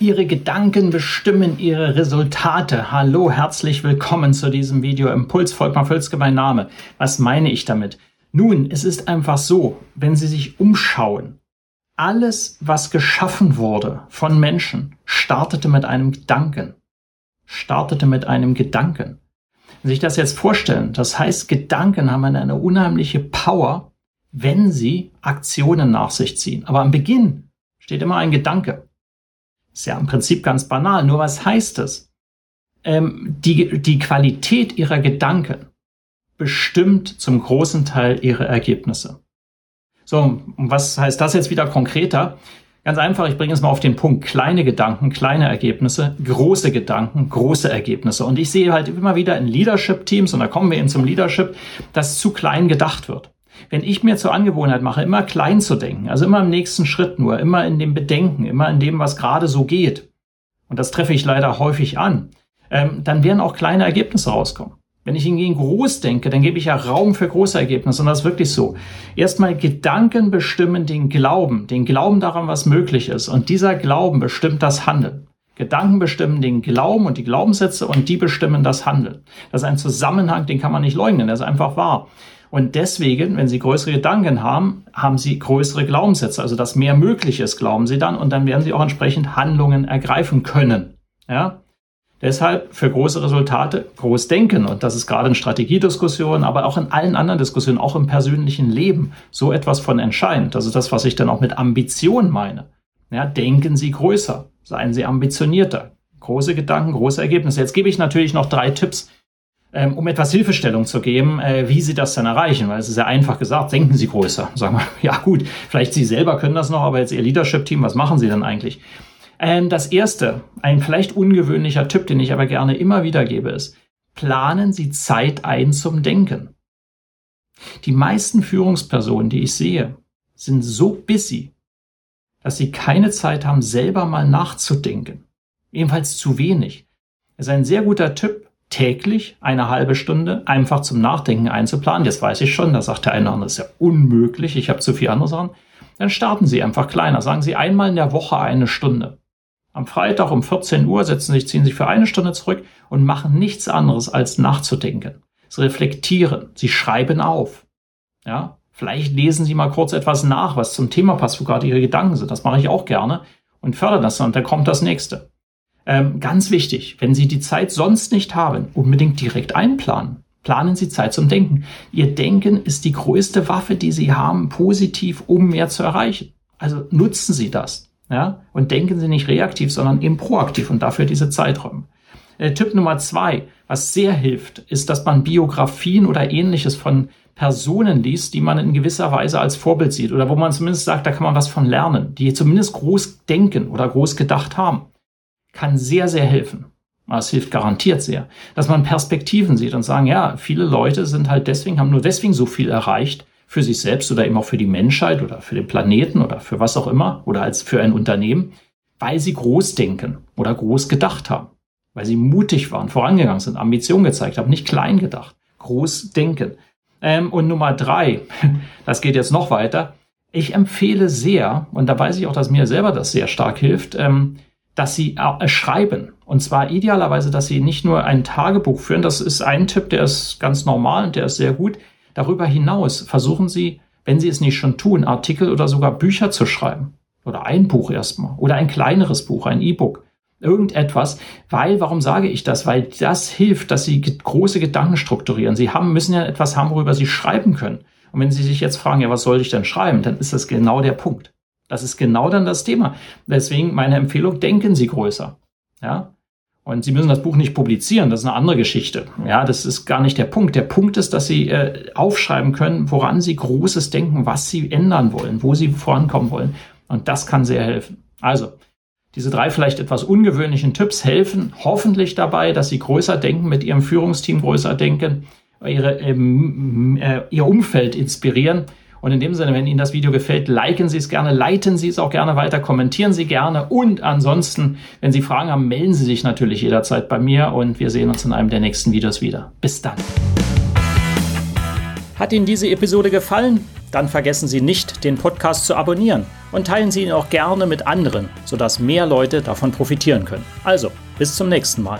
Ihre Gedanken bestimmen Ihre Resultate. Hallo, herzlich willkommen zu diesem Video Impuls. Volkmar Völzke mein Name. Was meine ich damit? Nun, es ist einfach so, wenn Sie sich umschauen, alles, was geschaffen wurde von Menschen, startete mit einem Gedanken. Startete mit einem Gedanken. Wenn Sie sich das jetzt vorstellen, das heißt, Gedanken haben eine unheimliche Power, wenn sie Aktionen nach sich ziehen. Aber am Beginn steht immer ein Gedanke. Ist ja im Prinzip ganz banal. Nur was heißt es? Ähm, die, die Qualität ihrer Gedanken bestimmt zum großen Teil ihre Ergebnisse. So, und was heißt das jetzt wieder konkreter? Ganz einfach, ich bringe es mal auf den Punkt. Kleine Gedanken, kleine Ergebnisse, große Gedanken, große Ergebnisse. Und ich sehe halt immer wieder in Leadership-Teams, und da kommen wir eben zum Leadership, dass zu klein gedacht wird. Wenn ich mir zur Angewohnheit mache, immer klein zu denken, also immer im nächsten Schritt nur, immer in dem Bedenken, immer in dem, was gerade so geht, und das treffe ich leider häufig an, ähm, dann werden auch kleine Ergebnisse rauskommen. Wenn ich hingegen groß denke, dann gebe ich ja Raum für große Ergebnisse. Und das ist wirklich so. Erstmal Gedanken bestimmen den Glauben, den Glauben daran, was möglich ist. Und dieser Glauben bestimmt das Handeln. Gedanken bestimmen den Glauben und die Glaubenssätze und die bestimmen das Handeln. Das ist ein Zusammenhang, den kann man nicht leugnen, der ist einfach wahr. Und deswegen, wenn Sie größere Gedanken haben, haben Sie größere Glaubenssätze. Also, dass mehr möglich ist, glauben Sie dann. Und dann werden Sie auch entsprechend Handlungen ergreifen können. Ja? Deshalb für große Resultate groß denken. Und das ist gerade in Strategiediskussionen, aber auch in allen anderen Diskussionen, auch im persönlichen Leben, so etwas von entscheidend. Ist das, was ich dann auch mit Ambition meine. Ja, denken Sie größer. Seien Sie ambitionierter. Große Gedanken, große Ergebnisse. Jetzt gebe ich natürlich noch drei Tipps, ähm, um etwas Hilfestellung zu geben, äh, wie Sie das dann erreichen, weil es ist ja einfach gesagt, denken Sie größer. Sagen wir, ja gut, vielleicht Sie selber können das noch, aber jetzt Ihr Leadership-Team, was machen Sie dann eigentlich? Ähm, das erste, ein vielleicht ungewöhnlicher Tipp, den ich aber gerne immer wieder gebe, ist, planen Sie Zeit ein zum Denken. Die meisten Führungspersonen, die ich sehe, sind so busy, dass sie keine Zeit haben, selber mal nachzudenken. Ebenfalls zu wenig. Es ist ein sehr guter Tipp, täglich eine halbe Stunde einfach zum Nachdenken einzuplanen. Jetzt weiß ich schon, da sagt der eine oder andere, das ist ja unmöglich, ich habe zu viel andere Sachen. Dann starten Sie einfach kleiner. Sagen Sie einmal in der Woche eine Stunde. Am Freitag um 14 Uhr setzen sich, ziehen sich für eine Stunde zurück und machen nichts anderes als nachzudenken. Sie reflektieren. Sie schreiben auf. Ja. Vielleicht lesen Sie mal kurz etwas nach, was zum Thema passt, wo gerade Ihre Gedanken sind. Das mache ich auch gerne und fördere das und dann kommt das nächste. Ähm, ganz wichtig, wenn Sie die Zeit sonst nicht haben, unbedingt direkt einplanen. Planen Sie Zeit zum Denken. Ihr Denken ist die größte Waffe, die Sie haben, positiv, um mehr zu erreichen. Also nutzen Sie das. Ja? Und denken Sie nicht reaktiv, sondern eben proaktiv und dafür diese Zeiträume. Äh, Tipp Nummer zwei, was sehr hilft, ist, dass man Biografien oder ähnliches von Personen liest, die man in gewisser Weise als Vorbild sieht oder wo man zumindest sagt, da kann man was von lernen, die zumindest groß denken oder groß gedacht haben kann sehr, sehr helfen. Es hilft garantiert sehr, dass man Perspektiven sieht und sagen, ja, viele Leute sind halt deswegen, haben nur deswegen so viel erreicht für sich selbst oder eben auch für die Menschheit oder für den Planeten oder für was auch immer oder als für ein Unternehmen, weil sie groß denken oder groß gedacht haben, weil sie mutig waren, vorangegangen sind, Ambition gezeigt haben, nicht klein gedacht, groß denken. Ähm, und Nummer drei, das geht jetzt noch weiter. Ich empfehle sehr, und da weiß ich auch, dass mir selber das sehr stark hilft, ähm, dass sie äh, schreiben. Und zwar idealerweise, dass sie nicht nur ein Tagebuch führen. Das ist ein Tipp, der ist ganz normal und der ist sehr gut. Darüber hinaus versuchen sie, wenn sie es nicht schon tun, Artikel oder sogar Bücher zu schreiben. Oder ein Buch erstmal. Oder ein kleineres Buch, ein E-Book. Irgendetwas. Weil, warum sage ich das? Weil das hilft, dass sie große Gedanken strukturieren. Sie haben, müssen ja etwas haben, worüber sie schreiben können. Und wenn Sie sich jetzt fragen, ja, was soll ich denn schreiben? Dann ist das genau der Punkt. Das ist genau dann das Thema. Deswegen meine Empfehlung, denken Sie größer. Ja. Und Sie müssen das Buch nicht publizieren, das ist eine andere Geschichte. Ja, das ist gar nicht der Punkt. Der Punkt ist, dass Sie äh, aufschreiben können, woran Sie Großes denken, was Sie ändern wollen, wo Sie vorankommen wollen. Und das kann sehr helfen. Also, Diese drei vielleicht etwas ungewöhnlichen Tipps helfen hoffentlich dabei, dass Sie größer denken, mit Ihrem Führungsteam größer denken, ihre, ähm, äh, Ihr Umfeld inspirieren. Und in dem Sinne, wenn Ihnen das Video gefällt, liken Sie es gerne, leiten Sie es auch gerne weiter, kommentieren Sie gerne. Und ansonsten, wenn Sie Fragen haben, melden Sie sich natürlich jederzeit bei mir und wir sehen uns in einem der nächsten Videos wieder. Bis dann. Hat Ihnen diese Episode gefallen? Dann vergessen Sie nicht, den Podcast zu abonnieren und teilen Sie ihn auch gerne mit anderen, sodass mehr Leute davon profitieren können. Also, bis zum nächsten Mal.